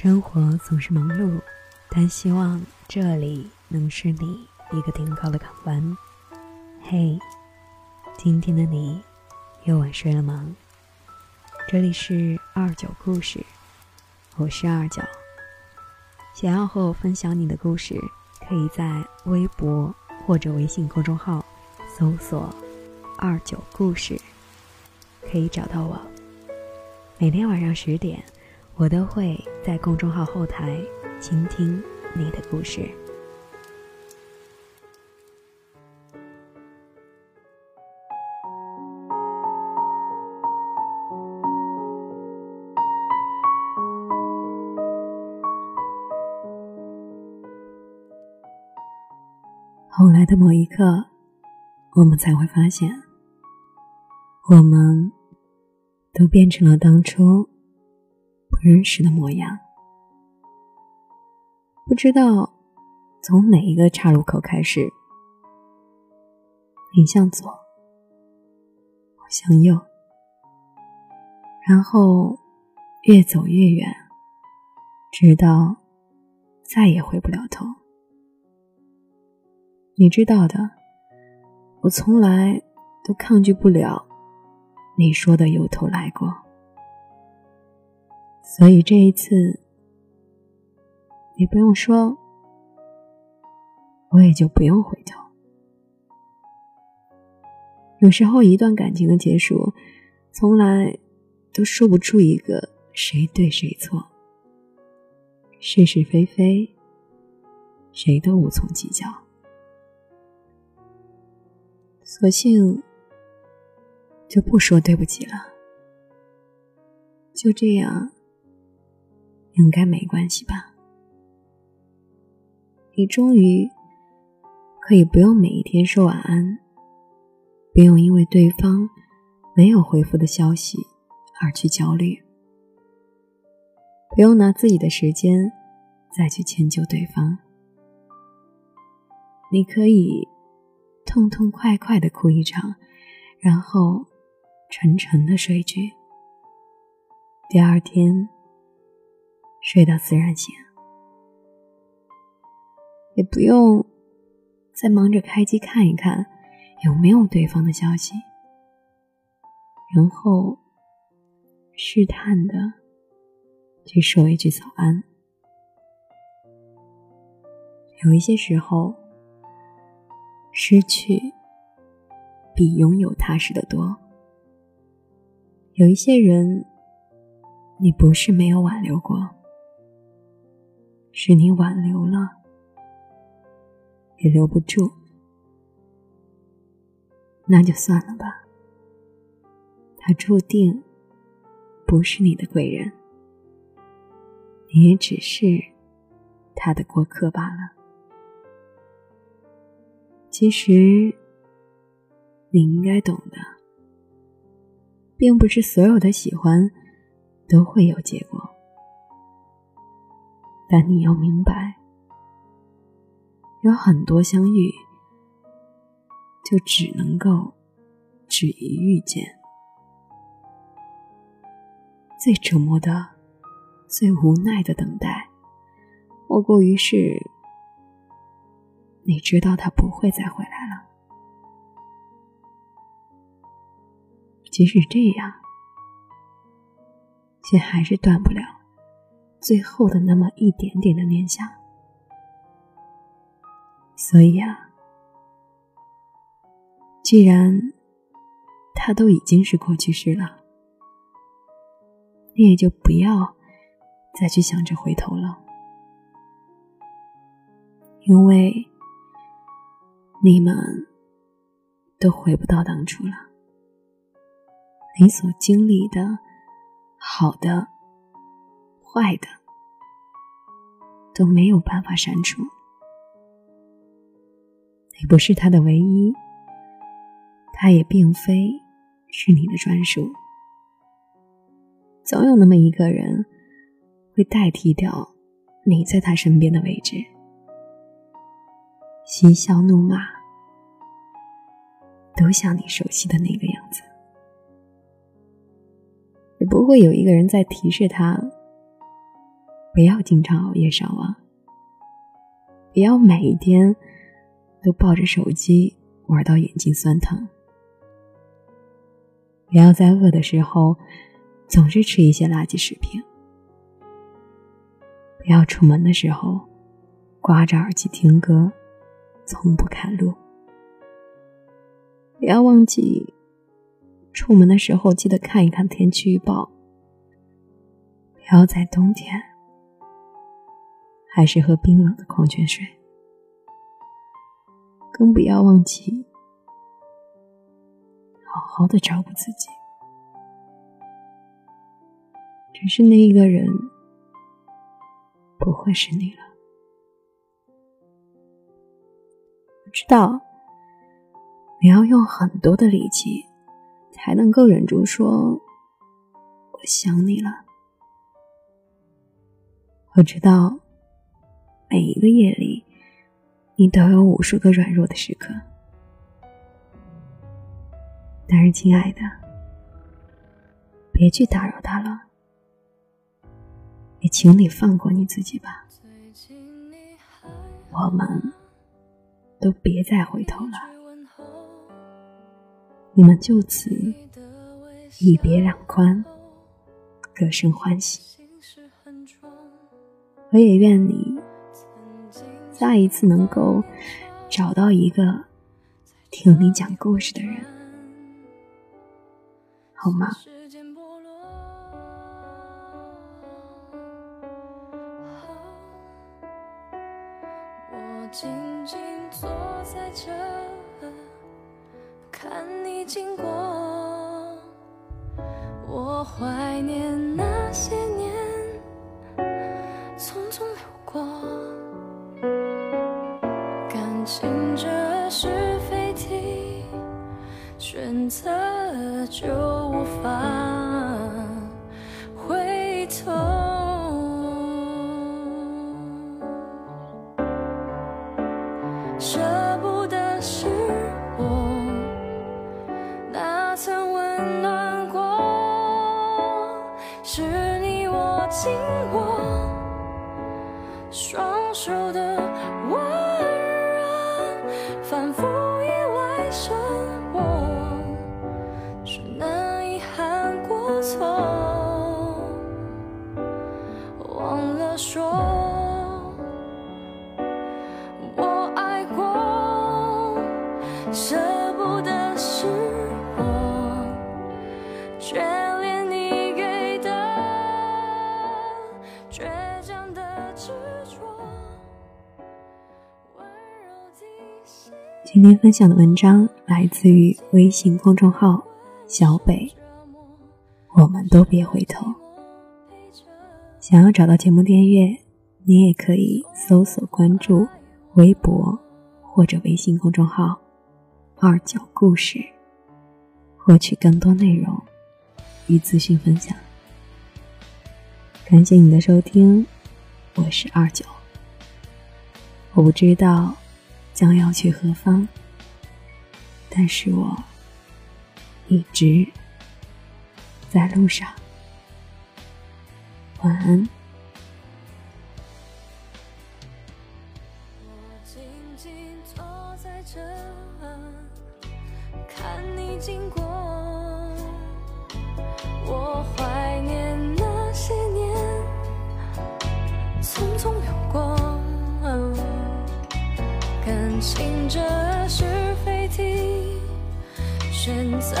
生活总是忙碌，但希望这里能是你一个停靠的港湾。嘿，今天的你又晚睡了吗？这里是二九故事，我是二九。想要和我分享你的故事，可以在微博或者微信公众号搜索“二九故事”，可以找到我。每天晚上十点。我都会在公众号后台倾听你的故事。后来的某一刻，我们才会发现，我们都变成了当初。不认识的模样，不知道从哪一个岔路口开始，你向左，我向右，然后越走越远，直到再也回不了头。你知道的，我从来都抗拒不了你说的由头来过。所以这一次，你不用说，我也就不用回头。有时候，一段感情的结束，从来都说不出一个谁对谁错，是是非非，谁都无从计较，索性就不说对不起了，就这样。应该没关系吧？你终于可以不用每一天说晚安，不用因为对方没有回复的消息而去焦虑，不用拿自己的时间再去迁就对方。你可以痛痛快快的哭一场，然后沉沉的睡去，第二天。睡到自然醒，也不用再忙着开机看一看有没有对方的消息，然后试探的去说一句早安。有一些时候，失去比拥有踏实的多。有一些人，你不是没有挽留过。是你挽留了，也留不住，那就算了吧。他注定不是你的贵人，你也只是他的过客罢了。其实，你应该懂的，并不是所有的喜欢都会有结果。但你要明白，有很多相遇，就只能够止于遇见。最折磨的、最无奈的等待，莫过于是，你知道他不会再回来了。即使这样，却还是断不了。最后的那么一点点的念想，所以啊，既然他都已经是过去式了，你也就不要再去想着回头了，因为你们都回不到当初了，你所经历的好的。坏的都没有办法删除。你不是他的唯一，他也并非是你的专属。总有那么一个人会代替掉你在他身边的位置，嬉笑怒骂都像你熟悉的那个样子，也不会有一个人在提示他。不要经常熬夜上网，不要每一天都抱着手机玩到眼睛酸疼，不要在饿的时候总是吃一些垃圾食品，不要出门的时候挂着耳机听歌，从不看路，不要忘记出门的时候记得看一看天气预报，不要在冬天。还是喝冰冷的矿泉水，更不要忘记好好的照顾自己。只是那一个人不会是你了。我知道你要用很多的力气才能够忍住说“我想你了”。我知道。每一个夜里，你都有无数个软弱的时刻。但是，亲爱的，别去打扰他了，也请你放过你自己吧。我们都别再回头了，你们就此一别两宽，各生欢喜。我也愿你。再一次能够找到一个听你讲故事的人，好吗？我静静坐在这，看你经过，我怀念回今天分享的文章来自于微信公众号“小北”，我们都别回头。想要找到节目订阅，你也可以搜索关注微博或者微信公众号“二九故事”，获取更多内容与资讯分享。感谢你的收听，我是二九。我不知道。将要去何方？但是我一直在路上。晚安。行者是非题，选择